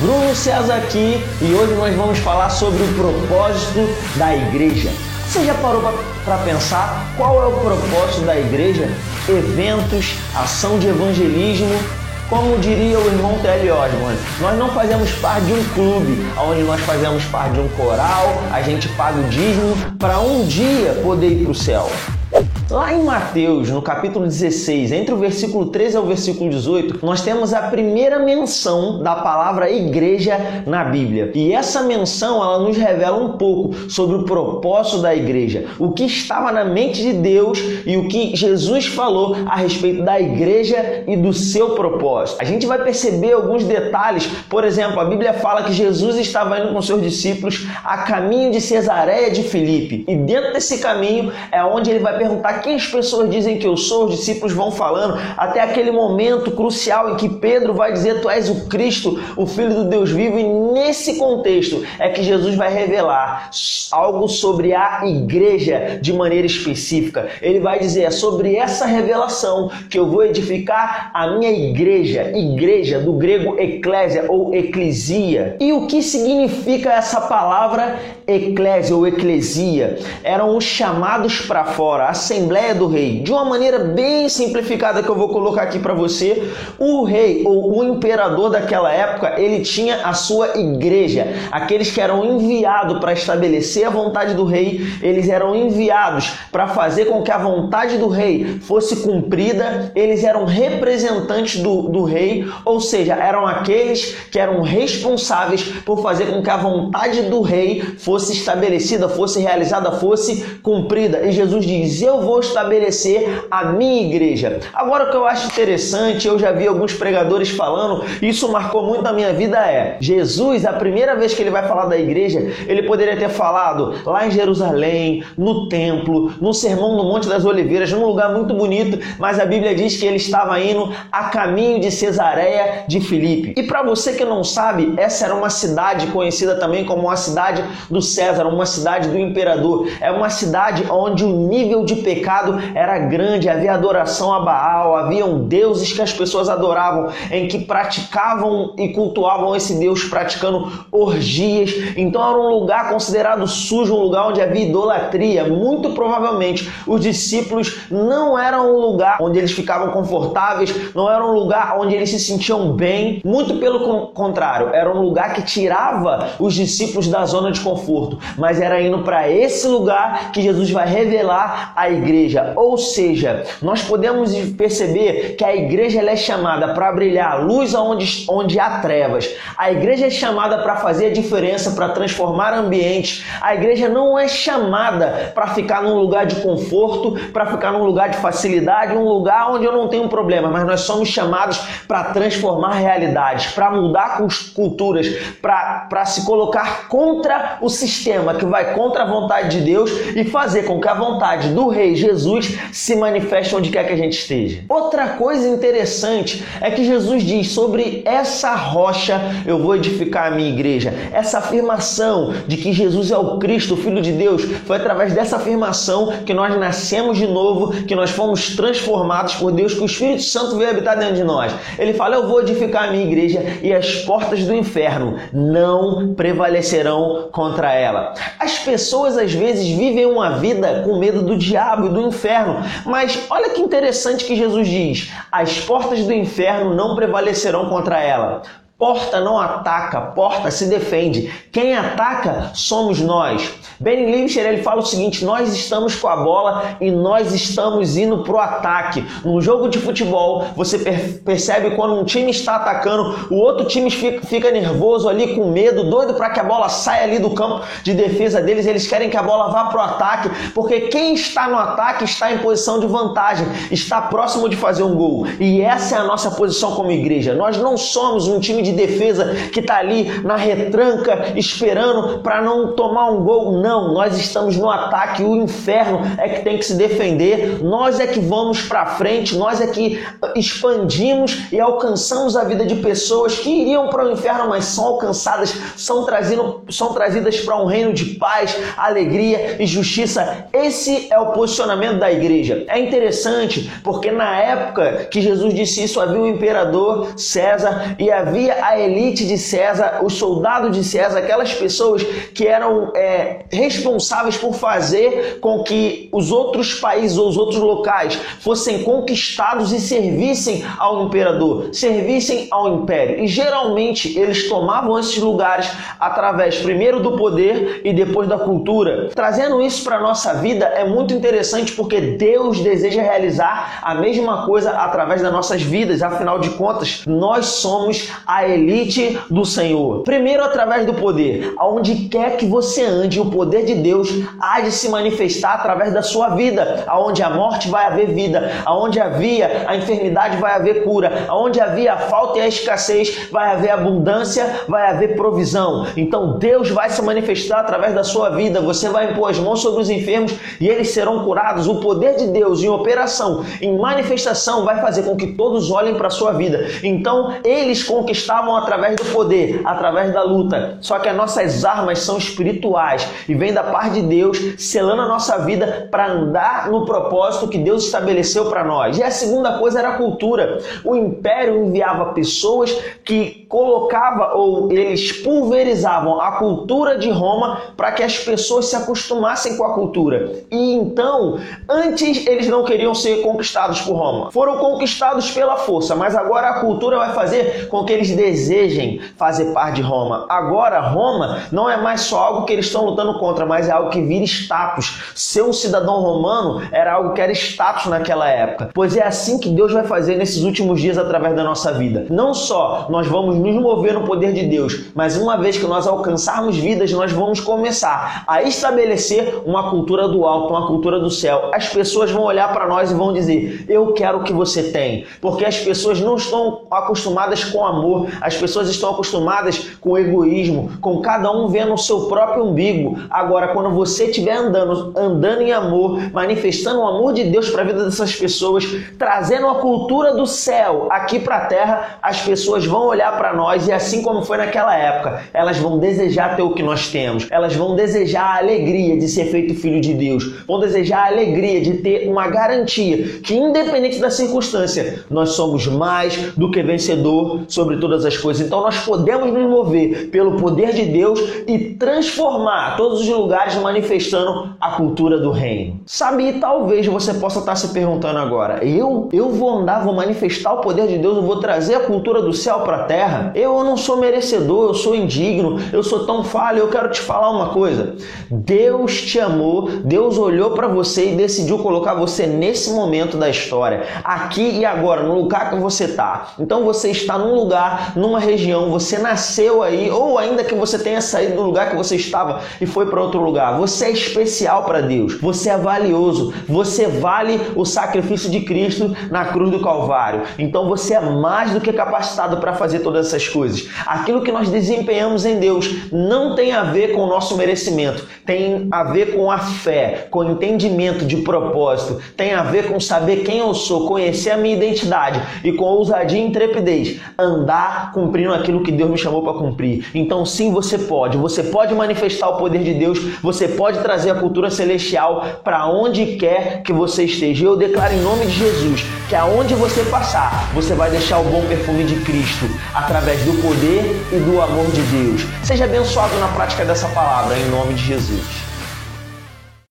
Bruno César aqui e hoje nós vamos falar sobre o propósito da igreja. Você já parou para pensar qual é o propósito da igreja? Eventos, ação de evangelismo. Como diria o irmão T.L. Osborne, nós não fazemos parte de um clube, onde nós fazemos parte de um coral, a gente paga o dízimo para um dia poder ir para o céu. Lá em Mateus, no capítulo 16, entre o versículo 13 ao versículo 18, nós temos a primeira menção da palavra igreja na Bíblia. E essa menção, ela nos revela um pouco sobre o propósito da igreja, o que estava na mente de Deus e o que Jesus falou a respeito da igreja e do seu propósito. A gente vai perceber alguns detalhes, por exemplo, a Bíblia fala que Jesus estava indo com seus discípulos a caminho de Cesareia de Filipe. E dentro desse caminho é onde ele vai perguntar quem as pessoas dizem que eu sou, os discípulos vão falando, até aquele momento crucial em que Pedro vai dizer: Tu és o Cristo, o Filho do Deus vivo, e nesse contexto é que Jesus vai revelar algo sobre a igreja de maneira específica. Ele vai dizer: É sobre essa revelação que eu vou edificar a minha igreja, igreja do grego eclésia ou eclesia. E o que significa essa palavra eclésia ou eclesia? Eram os chamados para fora, assembleia Assembleia do Rei. De uma maneira bem simplificada que eu vou colocar aqui para você, o rei ou o imperador daquela época, ele tinha a sua igreja. Aqueles que eram enviados para estabelecer a vontade do rei, eles eram enviados para fazer com que a vontade do rei fosse cumprida, eles eram representantes do, do rei, ou seja, eram aqueles que eram responsáveis por fazer com que a vontade do rei fosse estabelecida, fosse realizada, fosse cumprida. E Jesus diz: Eu vou vou estabelecer a minha igreja. Agora, o que eu acho interessante, eu já vi alguns pregadores falando, isso marcou muito a minha vida, é Jesus, a primeira vez que ele vai falar da igreja, ele poderia ter falado lá em Jerusalém, no templo, no Sermão no Monte das Oliveiras, num lugar muito bonito, mas a Bíblia diz que ele estava indo a caminho de Cesareia de Filipe. E para você que não sabe, essa era uma cidade conhecida também como a cidade do César, uma cidade do imperador. É uma cidade onde o nível de pecado pecado era grande, havia adoração a Baal, haviam deuses que as pessoas adoravam, em que praticavam e cultuavam esse Deus praticando orgias. Então era um lugar considerado sujo, um lugar onde havia idolatria. Muito provavelmente os discípulos não eram um lugar onde eles ficavam confortáveis, não era um lugar onde eles se sentiam bem. Muito pelo contrário, era um lugar que tirava os discípulos da zona de conforto, mas era indo para esse lugar que Jesus vai revelar a igreja igreja. Ou seja, nós podemos perceber que a igreja é chamada para brilhar a luz onde, onde há trevas. A igreja é chamada para fazer a diferença, para transformar ambientes. A igreja não é chamada para ficar num lugar de conforto, para ficar num lugar de facilidade, um lugar onde eu não tenho problema, mas nós somos chamados para transformar realidades, para mudar culturas, para se colocar contra o sistema que vai contra a vontade de Deus e fazer com que a vontade do rei Jesus se manifeste onde quer que a gente esteja. Outra coisa interessante é que Jesus diz sobre essa rocha eu vou edificar a minha igreja. Essa afirmação de que Jesus é o Cristo, o Filho de Deus, foi através dessa afirmação que nós nascemos de novo, que nós fomos transformados por Deus, que o Espírito Santo veio habitar dentro de nós. Ele fala: Eu vou edificar a minha igreja e as portas do inferno não prevalecerão contra ela. As pessoas às vezes vivem uma vida com medo do diabo do inferno. Mas olha que interessante que Jesus diz: as portas do inferno não prevalecerão contra ela. Porta não ataca, porta se defende. Quem ataca somos nós. Benny Linscher ele fala o seguinte: nós estamos com a bola e nós estamos indo pro ataque. Num jogo de futebol, você percebe quando um time está atacando, o outro time fica, fica nervoso ali, com medo, doido para que a bola saia ali do campo de defesa deles. Eles querem que a bola vá pro ataque, porque quem está no ataque está em posição de vantagem, está próximo de fazer um gol. E essa é a nossa posição como igreja. Nós não somos um time de defesa que está ali na retranca esperando para não tomar um gol. Não, nós estamos no ataque. O inferno é que tem que se defender. Nós é que vamos para frente. Nós é que expandimos e alcançamos a vida de pessoas que iriam para o inferno, mas são alcançadas, são, trazido, são trazidas para um reino de paz, alegria e justiça. Esse é o posicionamento da igreja. É interessante porque na época que Jesus disse isso havia o imperador César e havia a elite de César, os soldados de César, aquelas pessoas que eram é, responsáveis por fazer com que os outros países ou os outros locais fossem conquistados e servissem ao imperador, servissem ao império. E geralmente eles tomavam esses lugares através primeiro do poder e depois da cultura. Trazendo isso para a nossa vida é muito interessante porque Deus deseja realizar a mesma coisa através das nossas vidas, afinal de contas, nós somos a elite do Senhor. Primeiro através do poder, aonde quer que você ande, o poder de Deus há de se manifestar através da sua vida, aonde a morte vai haver vida, aonde havia a enfermidade vai haver cura, aonde havia a falta e a escassez vai haver abundância, vai haver provisão. Então Deus vai se manifestar através da sua vida, você vai impor as mãos sobre os enfermos e eles serão curados. O poder de Deus em operação, em manifestação, vai fazer com que todos olhem para a sua vida. Então eles conquistavam através do poder, através da luta. Só que as nossas armas são espirituais e vem da parte de Deus, selando a nossa vida para andar no propósito que Deus estabeleceu para nós. E a segunda coisa era a cultura. O império enviava pessoas que colocava ou eles pulverizavam a cultura de Roma para que as pessoas se acostumassem com a cultura. E então, antes eles não queriam ser conquistados por Roma. Foram conquistados pela força, mas agora a cultura vai fazer com que eles desejem fazer parte de Roma. Agora Roma não é mais só algo que eles estão lutando contra, mas é algo que vira status. Ser um cidadão romano era algo que era status naquela época. Pois é assim que Deus vai fazer nesses últimos dias através da nossa vida. Não só nós vamos nos mover no poder de Deus, mas uma vez que nós alcançarmos vidas, nós vamos começar a estabelecer uma cultura do alto, uma cultura do céu. As pessoas vão olhar para nós e vão dizer: Eu quero o que você tem. Porque as pessoas não estão acostumadas com amor, as pessoas estão acostumadas com egoísmo, com cada um vendo o seu próprio umbigo. Agora, quando você estiver andando, andando em amor, manifestando o amor de Deus para a vida dessas pessoas, trazendo a cultura do céu aqui para a terra, as pessoas vão olhar para nós e assim como foi naquela época, elas vão desejar ter o que nós temos. Elas vão desejar a alegria de ser feito filho de Deus. Vão desejar a alegria de ter uma garantia que independente da circunstância, nós somos mais do que vencedor sobre todas as coisas. Então nós podemos nos mover pelo poder de Deus e transformar todos os lugares manifestando a cultura do reino. Sabe, e talvez você possa estar se perguntando agora: eu, eu vou andar, vou manifestar o poder de Deus, eu vou trazer a cultura do céu para a terra? Eu não sou merecedor, eu sou indigno, eu sou tão falho. Eu quero te falar uma coisa: Deus te amou, Deus olhou para você e decidiu colocar você nesse momento da história, aqui e agora, no lugar que você está. Então você está num lugar, numa região, você nasceu aí, ou ainda que você tenha saído do lugar que você estava e foi para outro lugar. Você é especial para Deus, você é valioso, você vale o sacrifício de Cristo na cruz do Calvário. Então você é mais do que capacitado para fazer todas essas coisas. Aquilo que nós desempenhamos em Deus não tem a ver com o nosso merecimento, tem a ver com a fé, com o entendimento de propósito, tem a ver com saber quem eu sou, conhecer a minha identidade e com ousadia e intrepidez andar cumprindo aquilo que Deus me chamou para cumprir. Então, sim, você pode. Você pode manifestar o poder de Deus, você pode trazer a cultura celestial para onde quer que você esteja. Eu declaro em nome de Jesus que aonde você passar, você vai deixar o bom perfume de Cristo através do poder e do amor de Deus. Seja abençoado na prática dessa palavra, em nome de Jesus.